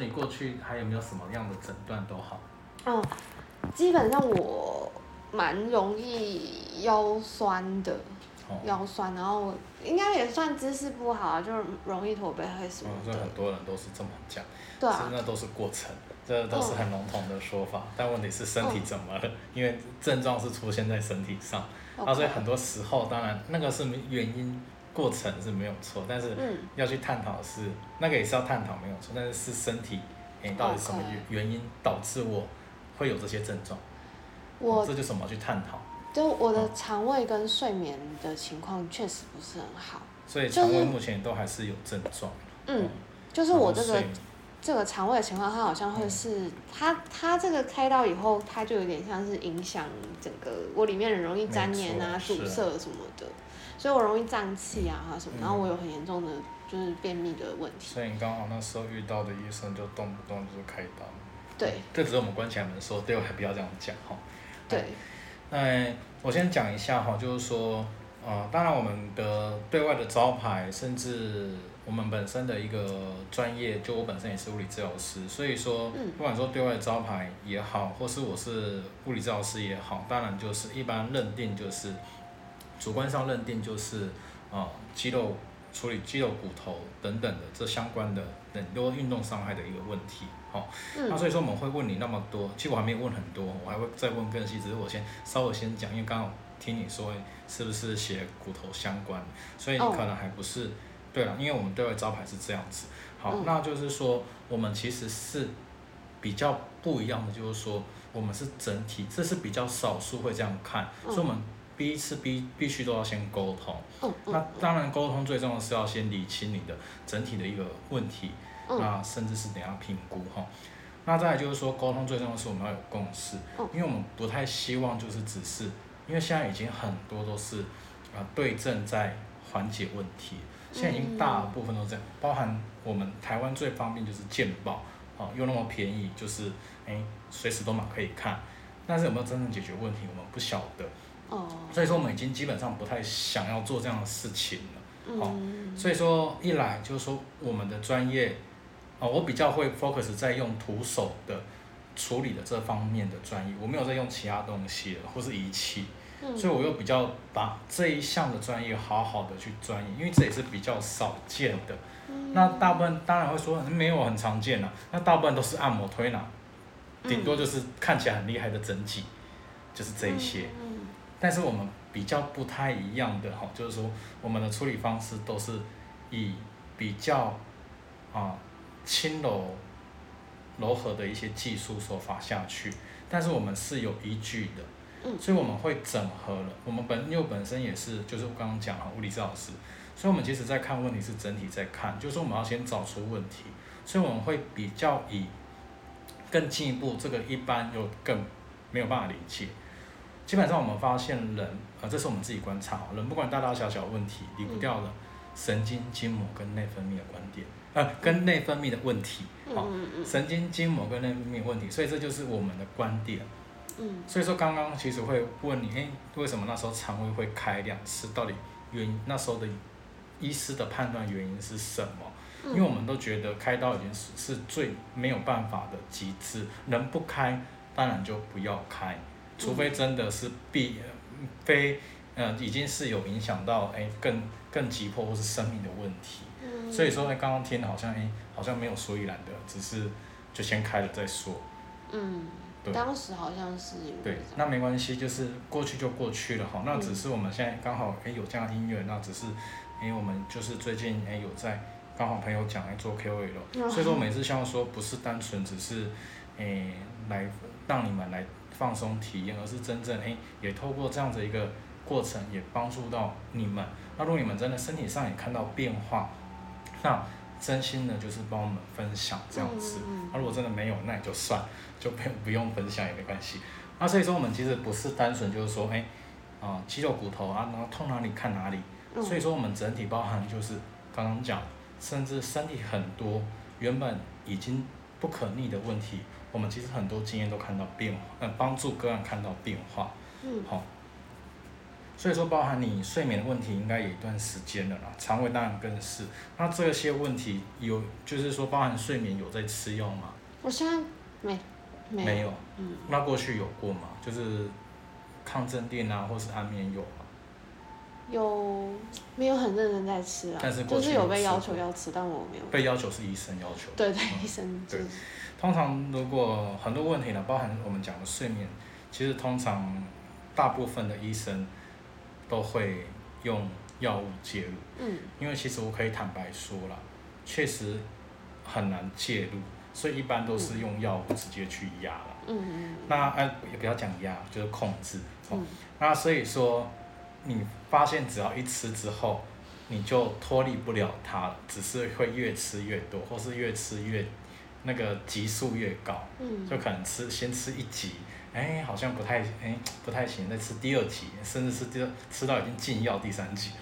你过去还有没有什么样的诊断都好？哦，基本上我蛮容易腰酸的，哦，腰酸，然后应该也算姿势不好啊，就是容易驼背还是什么嗯，所以。很多人都是这么讲，对啊，那都是过程，这都是很笼统的说法。但问题是身体怎么了？因为症状是出现在身体上，啊，所以很多时候当然那个是原因。过程是没有错，但是嗯。要去探讨的是那个也是要探讨没有错，但是是身体，诶、到底什么原原因导致我会有这些症状？我这就是我们要去探讨。就我的肠胃跟睡眠的情况确实不是很好，所以就是肠胃目前都还是有症状。嗯，就是我这个这个肠胃的情况，它好像会是它它这个开刀以后，它就有点像是影响整个我里面很容易粘黏啊、堵塞什么的，所以我容易胀气啊什么，嗯然后我有很严重的就是便秘的问题。所以你刚好那时候遇到的医生就动不动就是开刀。对这只是我们关起来门说，对我还不要这样讲哈。对，那我先讲一下哈，就是说，呃，当然我们的对外的招牌，甚至我们本身的一个专业，就我本身也是物理治疗师，所以说，嗯不管说对外的招牌也好，或是我是物理治疗师也好，当然就是一般认定就是，主观上认定就是，啊、肌肉处理肌肉、骨头等等的这相关的很多运动伤害的一个问题，好、那嗯所以说我们会问你那么多，其实我还没有问很多，我还会再问更细，只是我先稍微先讲，因为刚好听你说是不是写骨头相关，所以你哦。可能还不是、对了，因为我们对外招牌是这样子。好，嗯。那就是说我们其实是比较不一样的，就是说我们是整体，这是比较少数会这样看，嗯。所以我们第一次必必须都要先沟通。嗯那嗯当然，沟通最重要的是要先理清你的整体的一个问题，嗯那甚至是等一下评估哈。那再来就是说，沟通最重要的是我们要有共识，嗯因为我们不太希望就是只是，因为现在已经很多都是啊、对症在缓解问题，现在已经大部分都这样，包含我们台湾最方便就是健保啊，又那么便宜，就是哎随时都嘛可以看，但是有没有真正解决问题，我们不晓得。哦。所以说我们已经基本上不太想要做这样的事情了。好嗯所以说一来就是说我们的专业，啊、我比较会 focus 在用徒手的处理的这方面的专业，我没有在用其他东西了或是仪器，嗯。所以我又比较把这一项的专业好好的去钻研，因为这也是比较少见的。嗯。那大部分当然会说没有很常见啊，那大部分都是按摩推拿，顶多就是看起来很厉害的整脊，就是这一些。嗯但是我们比较不太一样的哈，就是说我们的处理方式都是以比较啊轻柔柔和的一些技术手法下去，但是我们是有依据的，嗯所以我们会整合了。我们本因为本身也是，就是我刚刚讲哈，物理治疗师，所以我们其实在看问题是整体在看，就是说我们要先找出问题，所以我们会比较以更进一步，这个一般又更没有办法理解。基本上我们发现人，呃，这是我们自己观察，人不管大大小小问题，离不掉的神经筋膜跟内分泌的观点，呃，跟内分泌的问题，好、嗯嗯神经筋膜跟内分泌的问题，所以这就是我们的观点。嗯所以说刚刚其实会问你，哎，为什么那时候肠胃会开两次？到底原因那时候的医师的判断原因是什么？因为我们都觉得开刀已经是是最没有办法的极致，能不开当然就不要开，除非真的是必呃非呃已经是有影响到哎更更急迫或是生命的问题。嗯所以说哎刚刚听好像哎好像没有所以然的，只是就先开了再说。嗯，对当时好像是有对，那没关系，就是过去就过去了哈。那只是我们现在刚好诶有这样的音乐，那只是诶我们就是最近诶有在刚好朋友讲来做 KOL，、嗯所以说每次希望说不是单纯只是诶来让你们来放松体验，而是真正诶也透过这样的一个过程，也帮助到你们。那如果你们真的身体上也看到变化，那真心的就是帮我们分享这样子。那、如果真的没有，那也就算，就不用不用分享也没关系。那所以说我们其实不是单纯就是说，诶，啊、肌肉骨头啊，然后痛哪里看哪里。嗯所以说我们整体包含就是刚刚讲，甚至身体很多原本已经不可逆的问题，我们其实很多经验都看到变化，呃，帮助个案看到变化。嗯好、所以说包含你睡眠的问题，应该有一段时间了啦，肠胃当然更是。那这些问题有，就是说包含睡眠有在吃药吗？我现在没没没有。嗯，那过去有过吗？就是抗镇定啊，或是安眠有吗？有没有很认真在吃啊？但是过就是有被去有吃过要求要吃，但我没有。被要求是医生要求的。对对，嗯医生就对是通常如果很多问题呢，包含我们讲的睡眠，其实通常大部分的医生都会用药物介入，嗯因为其实我可以坦白说了，确实很难介入，所以一般都是用药物直接去压了。嗯嗯那呃也不要讲压，就是控制。哦嗯那所以说，你发现只要一吃之后，你就脱离不了它了，只是会越吃越多，或是越吃越那个级数越高，嗯就可能吃先吃一级，哎，好像不太哎不太行，再吃第二级，甚至是第二吃到已经禁药第三级，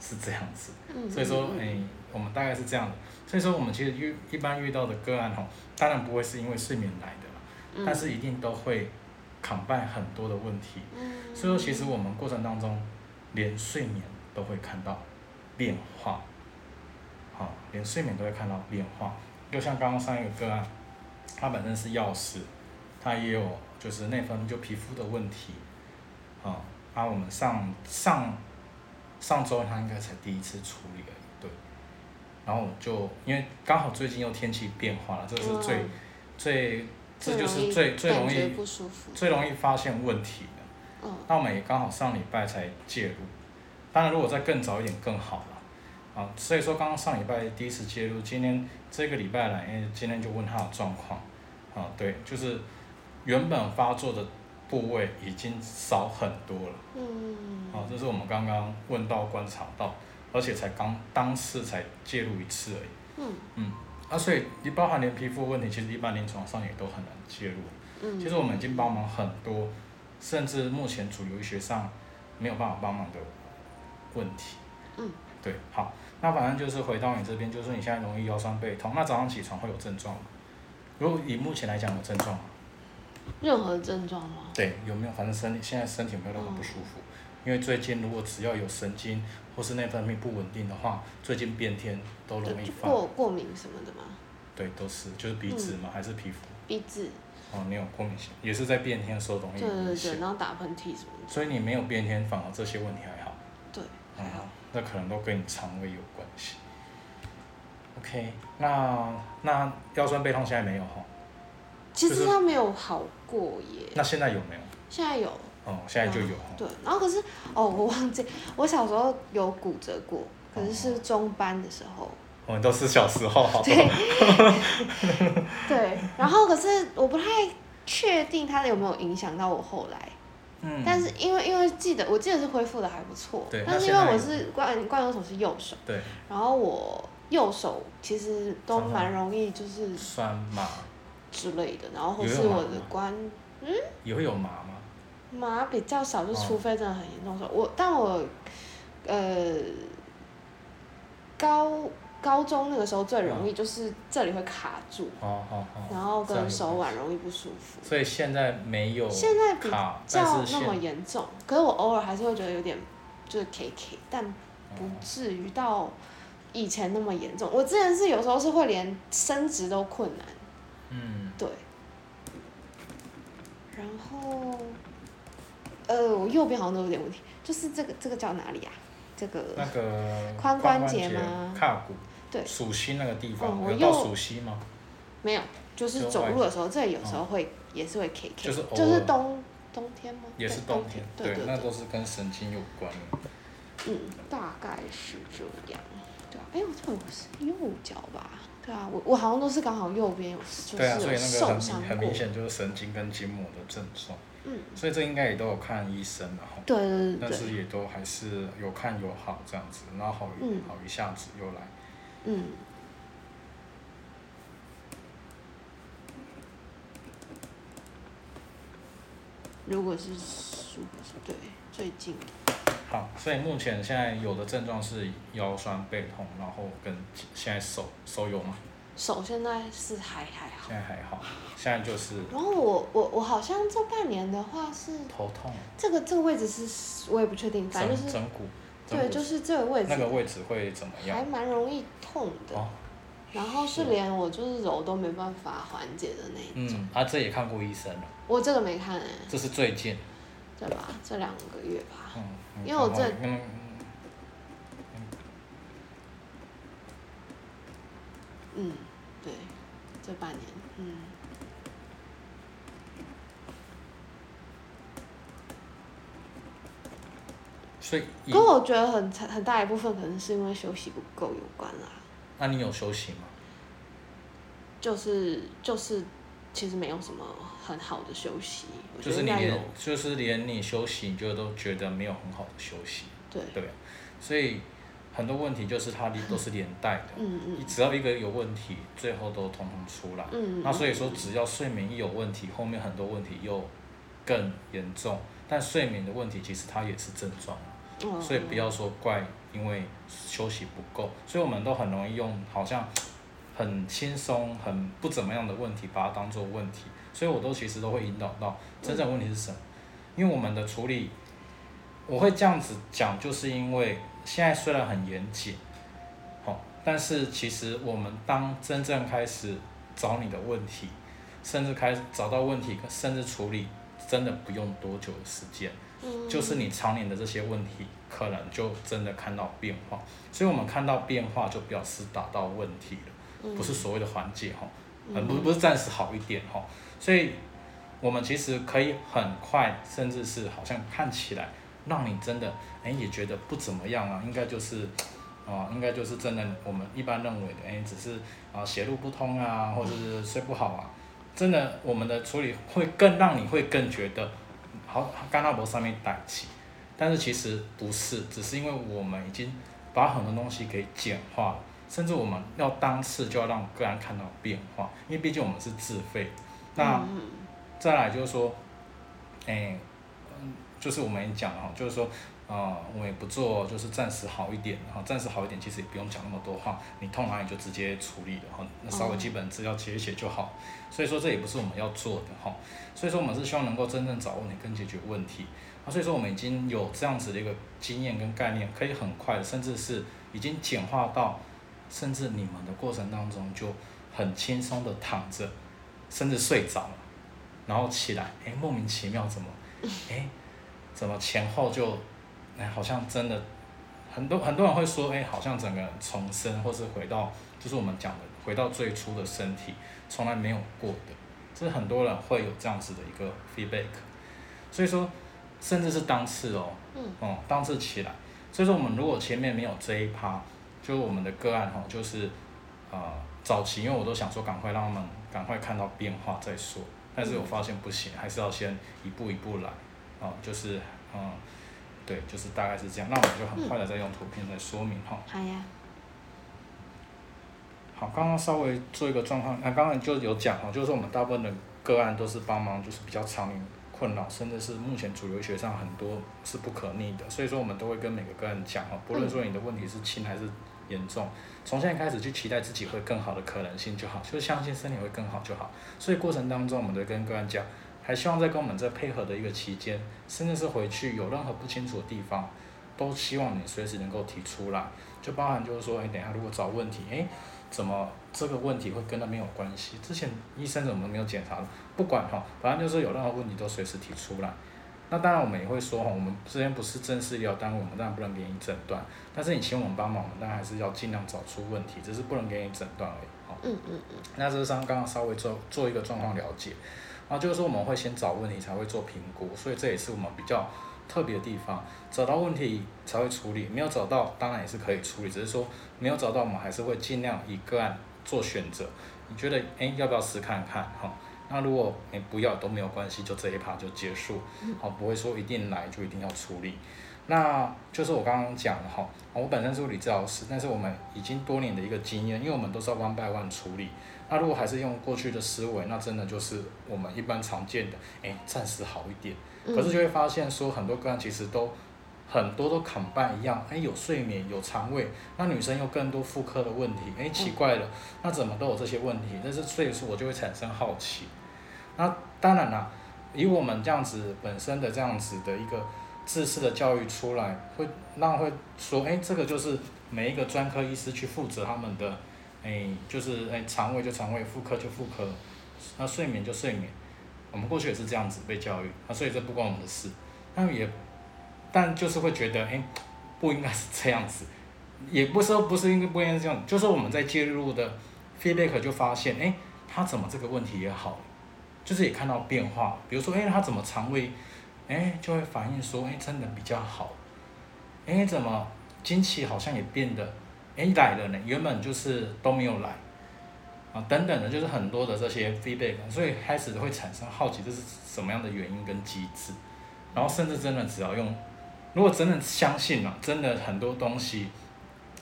是这样子。嗯，所以说，嗯哎，我们大概是这样的。所以说，我们其实遇一般遇到的个案吼，当然不会是因为睡眠来的但是一定都会扛办很多的问题。嗯所以说，其实我们过程当中，连睡眠都会看到变化，好、连睡眠都会看到变化。就像刚刚上一个个案，他本身是药师，他也有就是内分泌就皮肤的问题，啊、啊，我们上上上周他应该才第一次处理而已，对。然后就因为刚好最近又天气变化了，这是最、嗯最这就是最最容易。最容易发现问题的。嗯那我们也刚好上礼拜才介入，当然如果再更早一点更好了，啊，所以说刚刚上礼拜第一次介入，今天这个礼拜来，因为今天就问他的状况，啊，对，就是原本发作的部位已经少很多了，嗯。啊，这是我们刚刚问到观察到，而且才刚当次才介入一次而已，嗯。嗯，啊，所以你包含连皮肤问题，其实一般临床上也都很难介入。嗯，其实我们已经帮忙很多，甚至目前主流医学上没有办法帮忙的问题。嗯，对，好，那反正就是回到你这边，就是说你现在容易腰酸背痛，那早上起床会有症状吗？如果以目前来讲有症状吗？任何症状吗？对，有没有？反正身体现在身体有没有任何不舒服？因为最近如果只要有神经或是内分泌不稳定的话，最近变天都容易犯。过过敏什么的吗？对，都是就是鼻子吗？还是皮肤？鼻子，哦，你有过敏性，也是在变天的时候容易对对对，然后打喷嚏什么的，所以你没有变天，反而这些问题还好。对，嗯还好。，那可能都跟你肠胃有关系。OK，那那腰酸背痛现在没有哈？其就是实它没有好过耶，那现在有没有？现在有。哦，现在就有哈。对，然后可是哦，我忘记我小时候有骨折过，可是是中班的时候。我们都是小时候好多。对，对，然后可是我不太确定它有没有影响到我后来，嗯。但是因为因为记得我记得是恢复的还不错。对，但是因为我是惯惯用手是右手，对，然后我右手其实都蛮容易就是酸麻。之类的，然后或是我的关也会有麻吗？麻比较少，就哦除非真的很严重的时候，我但我呃高高中那个时候最容易就是这里会卡住。然后跟手腕容易不舒服。所以现在没有现在比卡，较那么现严重，可是我偶尔还是会觉得有点就是 K K，但不哦至于到以前那么严重。我之前是有时候是会连伸直都困难，嗯对。然后，呃，我右边好像都有点问题，就是这个这个叫哪里啊？这个那个髋关节吗胯骨。对属膝那个地哦方，我有到右属膝吗？没有，就是走路的时候，这里有时候会、也是会 K K，就是就是冬冬天吗？也是对冬冬天，对那都是跟神经有关的。嗯，大概是这样。对啊，哎，我这我是右脚吧？对啊，我我好像都是刚好右边有，就对啊，所以那个很很明。显就是神经跟筋膜的症状，嗯，所以这应该也都有看医生的哈。对对对但是，也都还是有看有好这样子，然后好好一下子又来。嗯。如果是舒服是对最近好，所以目前现在有的症状是腰酸背痛，然后跟现在手手有吗？手现在是还还好现，在还好，现在就是然后我我我好像这半年的话是头痛，这个这个位置是我也不确定，反正就是整整骨，整对，就是这个位置那个位置会怎么样还？蛮容易痛的，哦，然后是是连我就是揉都没办法缓解的那一种。嗯，啊，这也看过医生了，我这个没看哎、这是最近，对吧？这两个月吧。嗯，嗯因为我这嗯嗯，对，这半年，嗯，所以以跟我觉得很很大一部分可能是因为休息不够有关啦。那你有休息吗？就是就是，其实没有什么很好的休息，就是你就是连你休息，你就都觉得没有很好的休息，对，对？所以很多问题就是它都是连带的，嗯嗯你只要一个有问题，最后都统统出来。嗯。那所以说，只要睡眠一有问题，后面很多问题又更严重。但睡眠的问题其实它也是症状，所以不要说怪因为休息不够，所以我们都很容易用好像很轻松、很不怎么样的问题把它当做问题，所以我都其实都会引导到真正问题是什么，因为我们的处理，我会这样子讲，就是因为现在虽然很严谨，好、但是其实我们当真正开始找你的问题，甚至开始找到问题，甚至处理，真的不用多久的时间。嗯就是你常年的这些问题，可能就真的看到变化。所以我们看到变化，就表示达到问题了，不是所谓的缓解哈，呃不不是暂时好一点哈。所以我们其实可以很快，甚至是好像看起来让你真的哎也觉得不怎么样啊，应该就是。啊、应该就是真的，我们一般认为的，哎，只是啊血路不通啊，或者是睡不好啊，真的我们的处理会更让你会更觉得好，干那博上面带起，但是其实不是，只是因为我们已经把很多东西给简化了，甚至我们要当次就要让个人看到变化，因为毕竟我们是自费。那嗯再来就是说，哎、嗯，就是我们也讲了哈，就是说，啊、我们也不做，就是暂时好一点，哈，暂时好一点，其实也不用讲那么多话，你痛哪里就直接处理了哈，那稍微基本资料写一写就好。所以说这也不是我们要做的哈，所以说我们是希望能够真正找问题跟解决问题。啊，所以说我们已经有这样子的一个经验跟概念，可以很快的，甚至是已经简化到，甚至你们的过程当中就很轻松的躺着，甚至睡着了，然后起来，哎，莫名其妙怎么，哎，怎么前后就，哎，好像真的，很多很多人会说，哎，好像整个人重生，或是回到，就是我们讲的回到最初的身体，从来没有过的，这是很多人会有这样子的一个 feedback，所以说，甚至是当次哦，嗯。哦，当次起来，所以说我们如果前面没有这一趴，就是我们的个案哈、就是，呃，早期因为我都想说赶快让他们赶快看到变化再说，但是我发现不行，还是要先一步一步来，哦，就是，嗯，对，就是大概是这样，那我们就很快的再用图片来说明哈、好呀，好，刚刚稍微做一个状况，那、刚刚就有讲哈，就是说我们大部分的个案都是帮忙，就是比较常年困扰，甚至是目前主流学上很多是不可逆的，所以说我们都会跟每个个案讲哈，不论说你的问题是轻还是严重，从现在开始去期待自己会更好的可能性就好，就是相信身体会更好就好。所以过程当中，我们都跟个案讲，还希望在跟我们这配合的一个期间，甚至是回去有任何不清楚的地方，都希望你随时能够提出来，就包含就是说，哎，等一下如果找问题，哎。怎么这个问题会跟那没有关系？之前医生怎么没有检查？不管哈，反正就是有任何问题都随时提出来。那当然我们也会说哈，我们之前不是正式医疗单位，我们当然不能给你诊断。但是你请我们帮忙，我们当然还是要尽量找出问题，只是不能给你诊断而已。哈，嗯嗯嗯，那这是刚刚稍微做做一个状况了解。然后就是说我们会先找问题才会做评估，所以这也是我们比较特别的地方。找到问题才会处理，没有找到当然也是可以处理，只是说没有找到，我们还是会尽量以个案做选择。你觉得哎要不要试看看哈？那如果你不要都没有关系，就这一趴就结束，好，不会说一定来就一定要处理。那就是我刚刚讲的哈，我本身是物理治疗师，但是我们已经多年的一个经验，因为我们都是要 one by one 处理。那如果还是用过去的思维，那真的就是我们一般常见的，哎，暂时好一点。可是就会发现说，很多个案其实都很多都砍半一样，哎，有睡眠，有肠胃，那女生又更多妇科的问题，哎，奇怪了，那怎么都有这些问题？但是所以说我就会产生好奇。那当然啦，以我们这样子本身的这样子的一个知识的教育出来，会那会说，哎，这个就是每一个专科医师去负责他们的，哎，就是哎肠胃就肠胃，妇科就妇科，那睡眠就睡眠。我们过去也是这样子被教育，啊，所以这不关我们的事。但也，但就是会觉得，哎，不应该是这样子，也不是说不是应该不应该是这样，就是我们在介入的 feedback 就发现，哎，他怎么这个问题也好。就是也看到变化，比如说，哎，他怎么肠胃，哎，就会反映说，哎，真的比较好，哎，怎么经期好像也变得，哎，来了呢，原本就是都没有来，啊，等等的，就是很多的这些 feedback，所以开始会产生好奇，这是什么样的原因跟机制，然后甚至真的只要用，如果真的相信了，真的很多东西，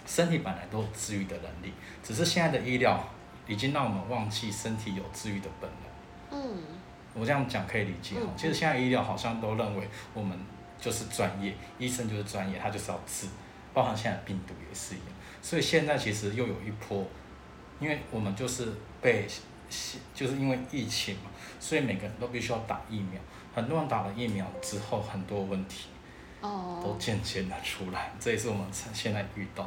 身体本来都有治愈的能力，只是现在的医疗已经让我们忘记身体有治愈的本能。嗯，我这样讲可以理解哦。其实现在医疗好像都认为我们就是专业，医生就是专业，他就是要治，包含现在病毒也是一样。所以现在其实又有一波，因为我们就是被，就是因为疫情嘛，所以每个人都必须要打疫苗。很多人打了疫苗之后，很多问题哦都渐渐的出来，这也是我们现在遇到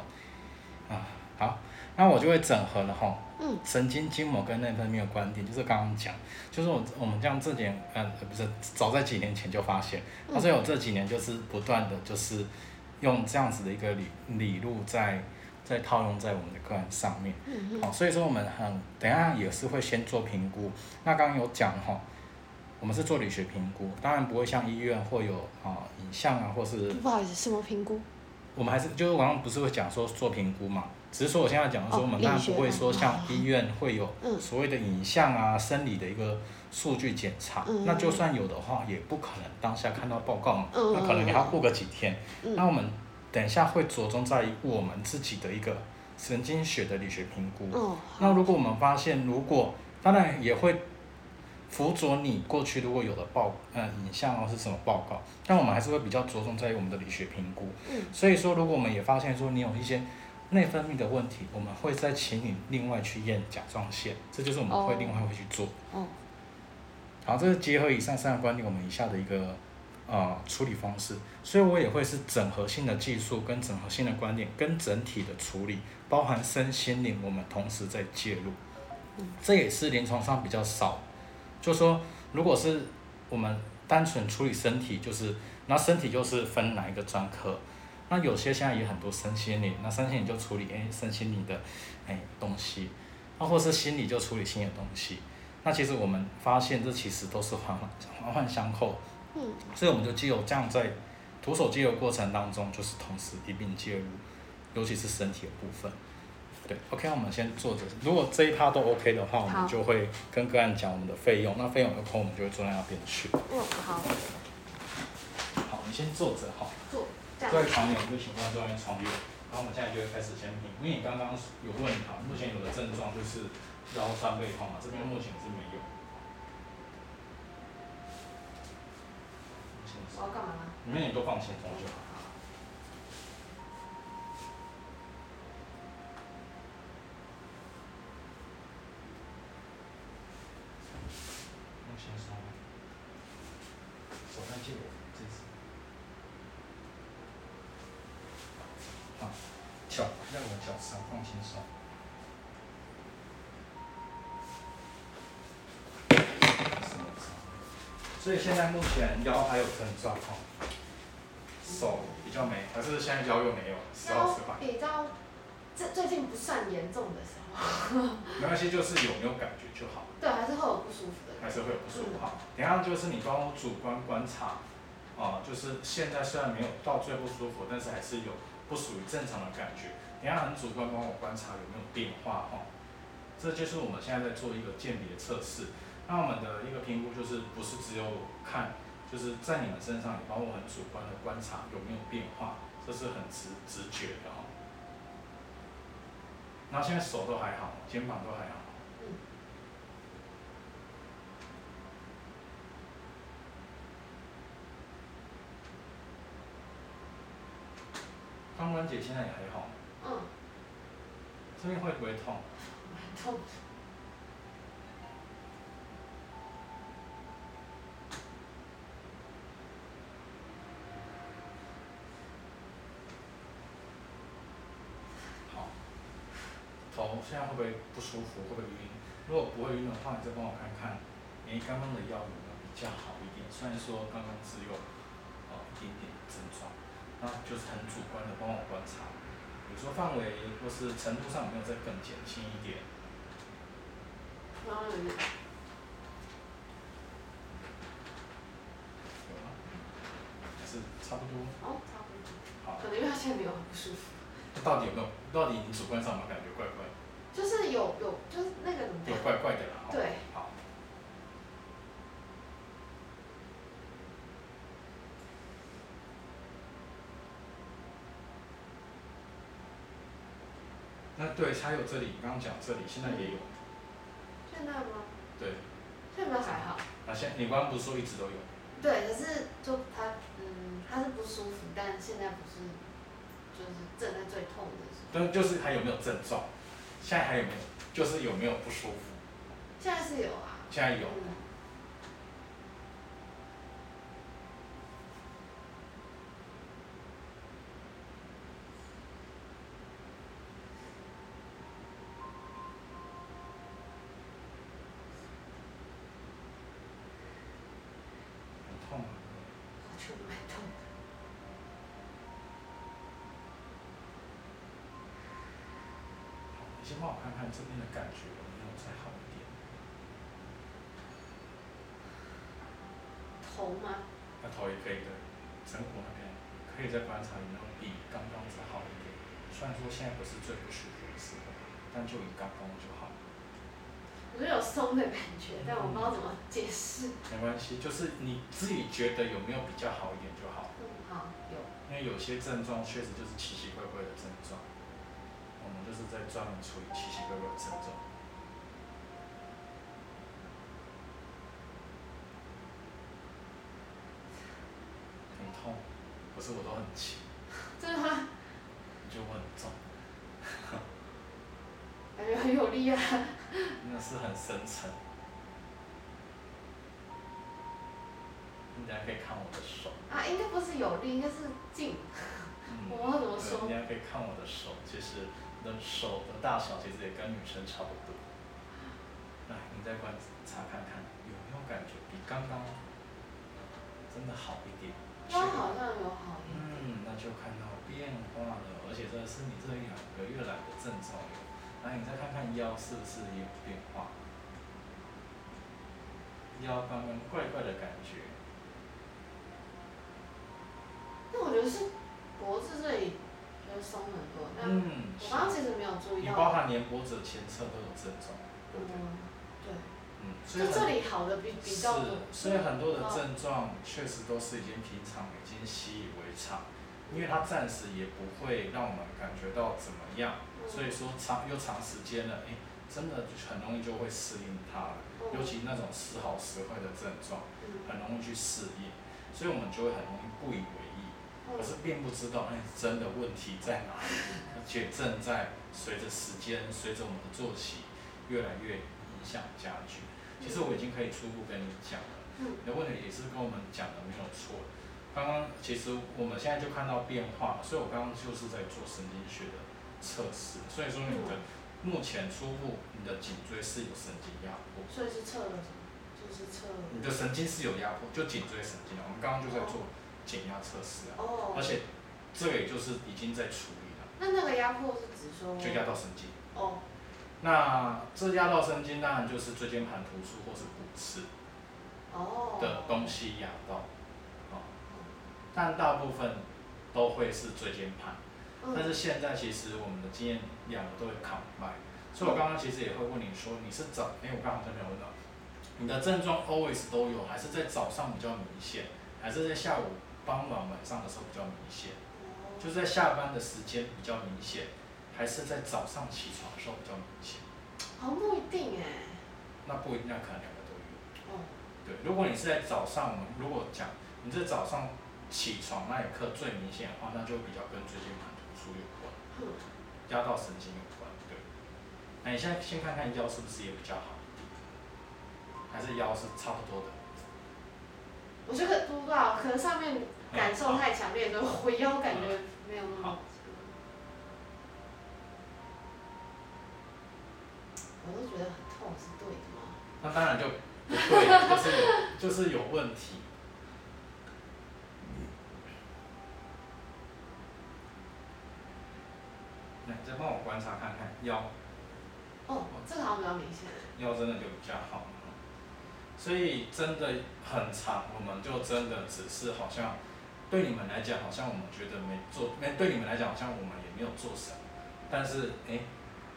啊。好。那我就会整合了哈，神经筋膜跟内分泌的观点，就是刚刚讲，就是我我们这样这点，呃，不是早在几年前就发现，所以我这几年就是不断的就是用这样子的一个理理路在在套用在我们的个案上面，好，所以说我们很等下也是会先做评估，那刚刚有讲哈，我们是做理学评估，当然不会像医院会有啊影像啊或是，不好意思，什么评估？我们还是就是刚刚不是会讲说做评估嘛？只是说我现在讲的说，我们当然不会说像医院会有所谓的影像啊、生理的一个数据检查。那就算有的话，也不可能当下看到报告嘛。那可能你还要过个几天。那我们等一下会着重在于我们自己的一个神经学的理学评估。那如果我们发现，如果当然也会辅佐你过去如果有的报呃影像或是什么报告，但我们还是会比较着重在于我们的理学评估。所以说，如果我们也发现说你有一些。内分泌的问题，我们会再请你另外去验甲状腺，这就是我们会另外会去做。哦。好，这是结合以上三个观点，我们以下的一个呃处理方式。所以我也会是整合性的技术跟整合性的观点跟整体的处理，包含身心灵，我们同时在介入。这也是临床上比较少，就说如果是我们单纯处理身体，就是那身体就是分哪一个专科。那有些现在也很多身心灵，那身心灵就处理哎身心灵的哎东西，那或是心理就处理新的东西。那其实我们发现这其实都是环环环环相扣，嗯，所以我们就既有这样在徒手接的过程当中，就是同时一并介入，尤其是身体的部分。对，OK，我们先坐着。如果这一趴都 OK 的话，我们就会跟个案讲我们的费用。那费用有空，我们就会坐在那边去。嗯，好。好，你先坐着哈。坐。坐在床边，就请观坐在床边。然后我们现在就会开始先评，因为你刚刚有问哈，目前有的症状就是腰酸背痛嘛，这边目前是没有。我要干嘛？里面你都放轻松就好。放轻松。手上借我。脚在我脚上，放轻松。所以现在目前腰还有症状哈，手比较没，还是现在腰又没有？腰比较，这最近不算严重的时候。没关系，就是有没有感觉就好。对，还是会有不舒服的。还是会有不舒服哈。等下就是你帮我主观观察，啊，就是现在虽然没有到最不舒服，但是还是有。不属于正常的感觉，等下很主观帮我观察有没有变化哈，这就是我们现在在做一个鉴别测试。那我们的一个评估就是不是只有看，就是在你们身上也帮我很主观的观察有没有变化，这是很直直觉的哈。那现在手都还好，肩膀都还好。髋关节现在也还好，嗯，这边会不会痛？蛮 痛。好，头现在会不会不舒服？会不会晕？如果不会晕的话，你再帮我看看，诶，刚刚的药有没有比较好一点？虽然说刚刚只有呃一点点症状，那就是很主观的帮我观察，比如说范围或是程度上有没有再更减轻一点？然后有点有吗？还是差不多？哦，差不多。好，可能因为他现在没有很不舒服，到底有没有？到底你主观上有没有感觉怪怪？就是有有就是那个怎么有讲？怪怪的啦。哦对。好。那对，还有这里，你刚刚讲这里，现在也有。现在吗？对，现在还好。啊现你刚刚不是说一直都有？对，可是就他嗯，他是不舒服，但现在不是，就是正在最痛的时候。但，就是还有没有症状？现在还有没有？就是有没有不舒服？现在是有啊。现在有。嗯。很痛吗？我觉得蛮痛的。好，你先帮我看看这边的感觉有没有再好一点？头吗？那头也可以的，枕骨那边可以再观察有没有比刚刚再好一点。虽然说现在不是最不舒服的时候，但就以刚刚就好。我觉得有松的感觉，但我不知道怎么解释。没关系，就是你自己觉得有没有比较好一点就好。嗯，好，有。因为有些症状确实就是奇奇怪怪的症状，我们就是在专门处理奇奇怪怪的症状。很痛，可是我都很轻，真的吗？就我很重，感觉很有力啊。那是很深沉。你等下可以看我的手，啊，应该不是有力，应该是劲。嗯，我不知道怎么对，说你等下可以看我的手，其实你的手的大小其实也跟女生差不多。来，你再观察看看，有没有感觉比刚刚真的好一点？腰好像有好一点。嗯，那就看到变化了，而且这是你这两个月来的症状有。来，你再看看腰是不是也有变化？腰刚刚怪怪的感觉，那我觉得是脖子这里松很多，但嗯，我刚刚其实没有注意到。你包含连脖子的前侧都有症状，对不对？嗯，对。嗯，所以就这很里好的比比较多。是，所以很多的哦症状确实都是已经平常已经习以为常，因为它暂时也不会让我们感觉到怎么样，所以说长又长时间了，诶，真的就很容易就会适应它了，尤其那种时好时坏的症状，嗯很容易去适应，所以我们就会很容易不以为意，可是并不知道，哎，真的问题在哪里，而且正在随着时间，随着我们的作息越来越影响加剧。其实我已经可以初步跟你讲了，嗯你的问题也是跟我们讲的没有错。刚刚其实我们现在就看到变化，所以我刚刚就是在做神经学的测试，所以说你的目前初步你的颈椎是有神经压迫，所以是测了什么？就是测。你的神经是有压迫，就颈椎神经啊。我们刚刚就在做减压测试啊，哦。而且这个也就是已经在处理了，那那个压迫是指说？就压到神经。哦。那这压到神经，当然就是椎间盘突出或是骨刺哦。的东西压到，哦，但大部分都会是椎间盘。嗯。但是现在其实我们的经验两个都会扛麦，所以我刚刚其实也会问你说，你是怎，因为我刚好像没有问到，你的症状 always 都有，还是在早上比较明显，还是在下午、傍晚、晚上的时候比较明显？哦。就是在下班的时间比较明显，还是在早上起床的时候比较明显？好像不一定哎。那不一定，那可能两个都有。哦。对，如果你是在早上，我们如果讲你在早上起床那一刻最明显的话，那就比较跟椎间盘突出有关，压到神经有关，对。那你现在先看看腰是不是也比较好，还是腰是差不多的？我觉得不知道，可能上面感受太强烈，所以我腰感觉没有那么。我都觉得很痛，是对的吗？那当然就不对，就是就是有问题。来，再帮我观察看看腰。哦，这个好像比较明显。腰真的就比较好。所以真的很长，我们就真的只是好像，对你们来讲好像我们觉得没做，没对你们来讲好像我们也没有做什么，但是哎，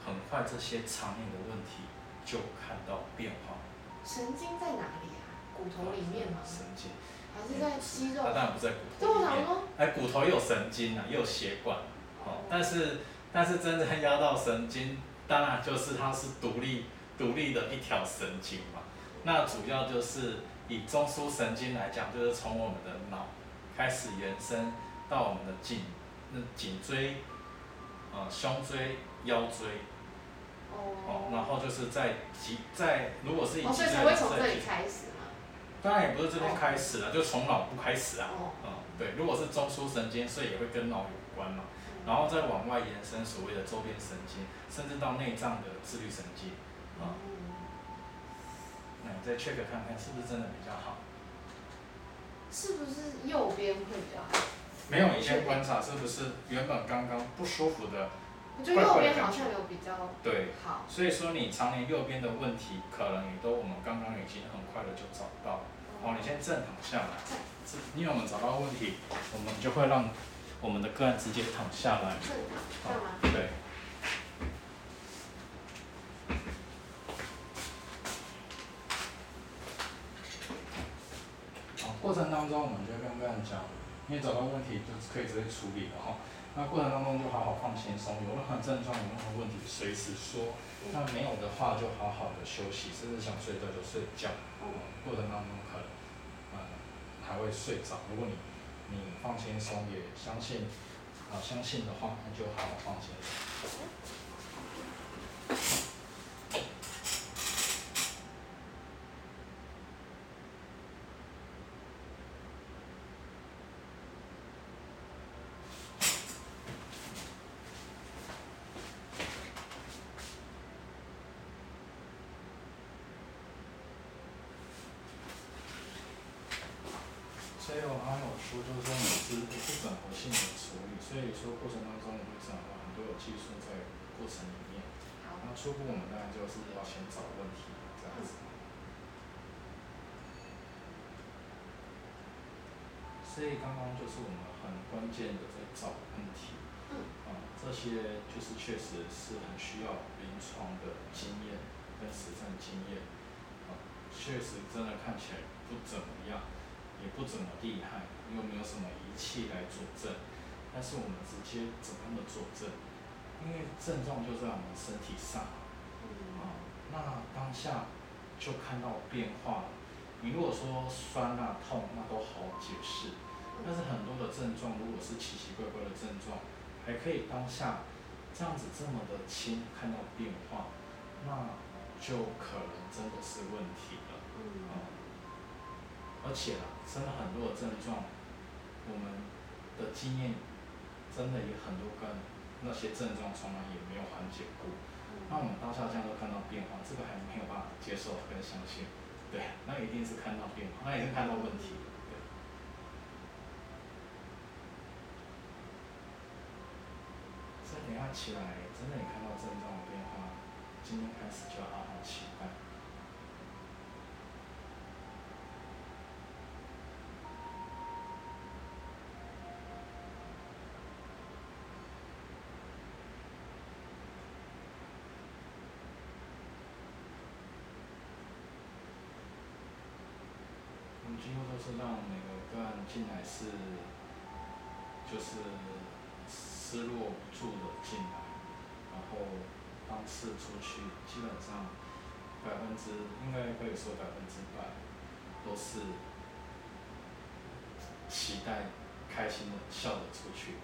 很快这些常年的问题就看到变化。神经在哪里啊？骨头里面吗？神经。还是在肌肉？它当然不在骨头里面。哎，骨头也有神经啊，也有血管，哦，但是但是真正压到神经，当然就是它是独立独立的一条神经嘛。那主要就是以中枢神经来讲，就是从我们的脑开始延伸到我们的颈、那颈椎、呃胸椎、腰椎，哦，然后就是在脊在如果是以脊椎在从这里开始吗？当然也不是这边开始了，就从脑部开始啊，嗯，对，如果是中枢神经，所以也会跟脑有关嘛，然后再往外延伸所谓的周边神经，甚至到内脏的自律神经，啊。再 check 看看是不是真的比较好？是不是右边会比较好？没有，你先观察是不是原本刚刚不舒服的，我觉得右边好像有比较对好。所以说你常年右边的问题，可能也都我们刚刚已经很快的就找到。哦，你先正躺下来，因为我们找到问题，我们就会让我们的个案直接躺下来。对。过程当中，我们就跟个人讲，因为找到问题就可以直接处理了哈。那过程当中就好好放轻松，有任何症状、有任何问题随时说。那没有的话就好好的休息，甚至想睡觉就睡觉。过程当中可能，嗯，还会睡着。如果你你放轻松，也相信，啊相信的话，那就好好放轻松。所以我刚刚有说，就是说你是不整合性的处理，所以说过程当中你会整合很多有技术在过程里面。那初步我们当然就是要先找问题，这样子。所以刚刚就是我们很关键的在找问题。嗯。啊，这些就是确实是很需要临床的经验跟实战经验。啊，确实真的看起来不怎么样。也不怎么厉害，又没有什么仪器来佐证，但是我们直接怎么样的佐证？因为症状就在我们身体上，啊，那当下就看到变化了。你如果说酸啊痛，那都好解释，但是很多的症状如果是奇奇怪怪的症状，还可以当下这样子这么的轻看到变化，那就可能真的是问题了，嗯。而且啊，真的很多的症状，我们的经验真的也很多跟那些症状从来也没有缓解过。那我们当下这样都看到变化，这个还没有办法接受跟相信。对，那一定是看到变化，那也是看到问题。对。所以你要起来，真的你看到症状的变化，今天开始就要好好期待。几乎都是让每个个案进来是，就是失落无助的进来，然后当次出去，基本上百分之应该可以说百分之百都是期待开心的笑着出去，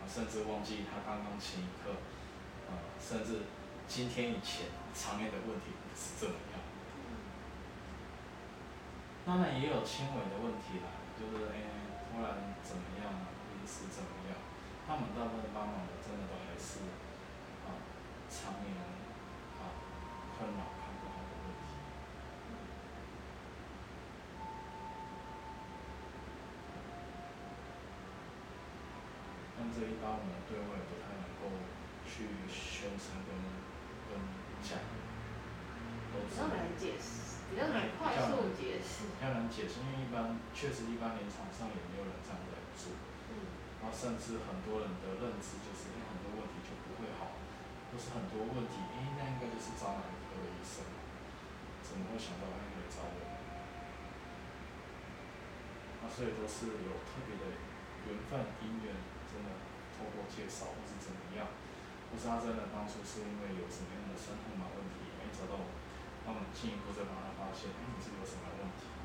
啊，甚至忘记他刚刚前一刻，呃，甚至今天以前常面的问题是怎么样。当然也有轻微的问题啦，就是哎，突然怎么样，临时怎么样，他们大部分帮忙的真的都还是啊，常年啊困扰看不好的问题。但这一般我们对外不太能够去宣称跟跟讲，比较难解释。比较难快速解释，比较难解释，因为一般确实一般临床上也没有人这样来做，嗯，然后甚至很多人的认知就是因为很多问题就不会好，都是很多问题，哎，那应该就是找哪科的医生，怎么会想到还可以找我？那所以都是有特别的缘分因缘，真的透过介绍或是怎么样，或是他真的当初是因为有什么样的身痛嘛问题没找到。他们进一步再帮他发现，哎，你这有什么问题？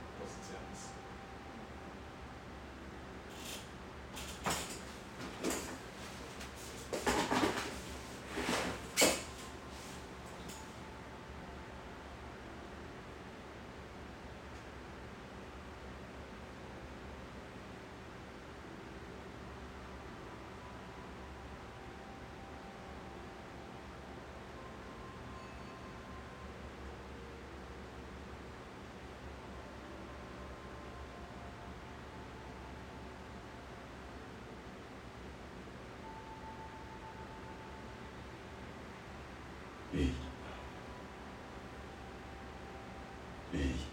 Ei. Ei.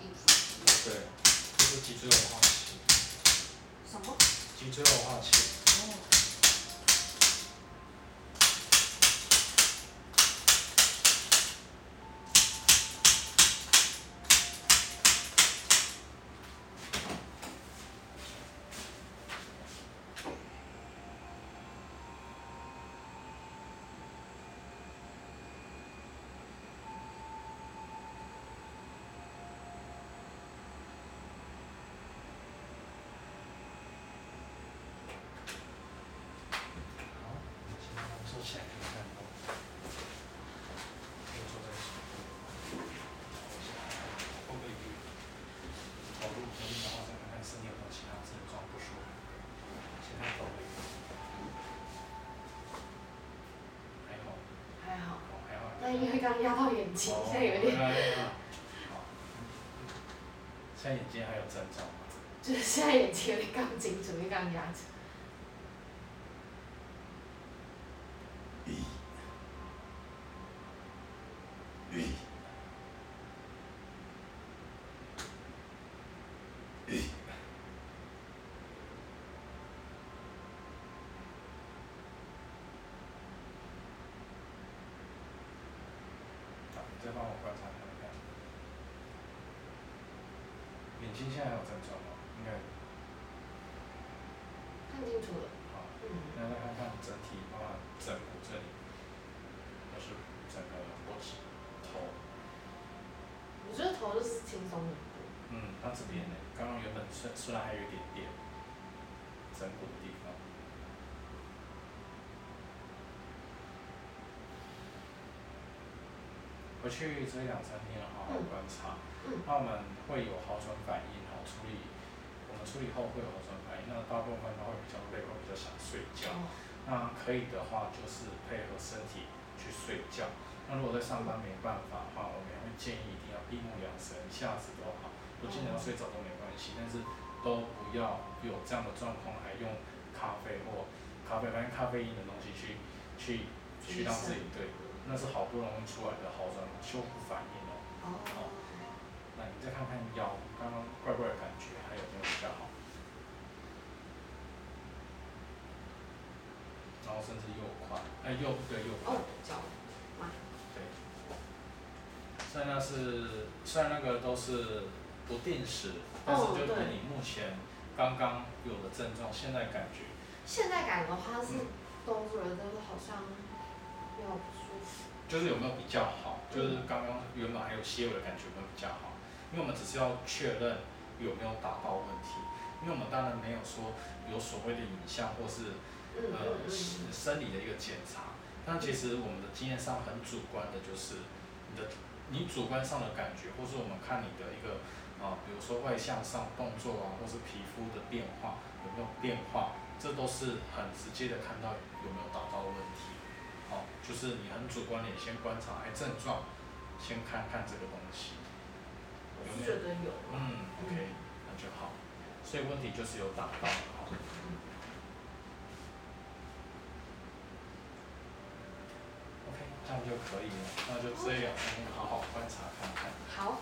地府。对，就是脊椎有化气。什么？脊椎有化气。因为刚压到眼睛，现在有点。现在眼睛还有症状吗？就是现在眼睛有点刚紧，准备刚压着。再帮我观察看看，眼睛现在还有症状吗？应该。看清楚了。好，那再看看整体，包括枕骨这里，就是整个脖子、头。我觉得头就是轻松很多。嗯，那这边呢？刚刚原本虽虽然还有一点点，枕骨的地方。回去这两三天好好观察，那我们会有好转反应，然后处理，我们处理后会有好转反应。那大部分他会比较累，会比较想睡觉。那可以的话，就是配合身体去睡觉。那如果在上班没办法的话，我们会建议一定要闭目养神，一下子都好。不见得要睡着都没关系，但是都不要有这样的状况，还用咖啡或咖啡，反正咖啡因的东西去去去让自己对。那是好不容易出来的好转修复反应哦。哦。那你再看看腰，刚刚怪怪的感觉还有没有比较好？然后甚至右胯，哎右对右胯。哦，脚，对。虽然那是，虽然那个都是不定时，但是就跟你目前刚刚有的症状，现在感觉。现在感的话是都觉得好像要。就是有没有比较好？就是刚刚原本还有些微的感觉，有没有比较好？因为我们只是要确认有没有打到问题。因为我们当然没有说有所谓的影像或是呃生理的一个检查，但其实我们的经验上很主观的，就是你的你主观上的感觉，或是我们看你的一个啊，比如说外向上动作啊，或是皮肤的变化有没有变化，这都是很直接的看到有没有打到问题。好，就是你很主观的先观察，哎，症状，先看看这个东西。我是觉得有。嗯，OK，那就好。所以问题就是有打到，好。OK，那就可以了，那就这样，好好观察看看。好。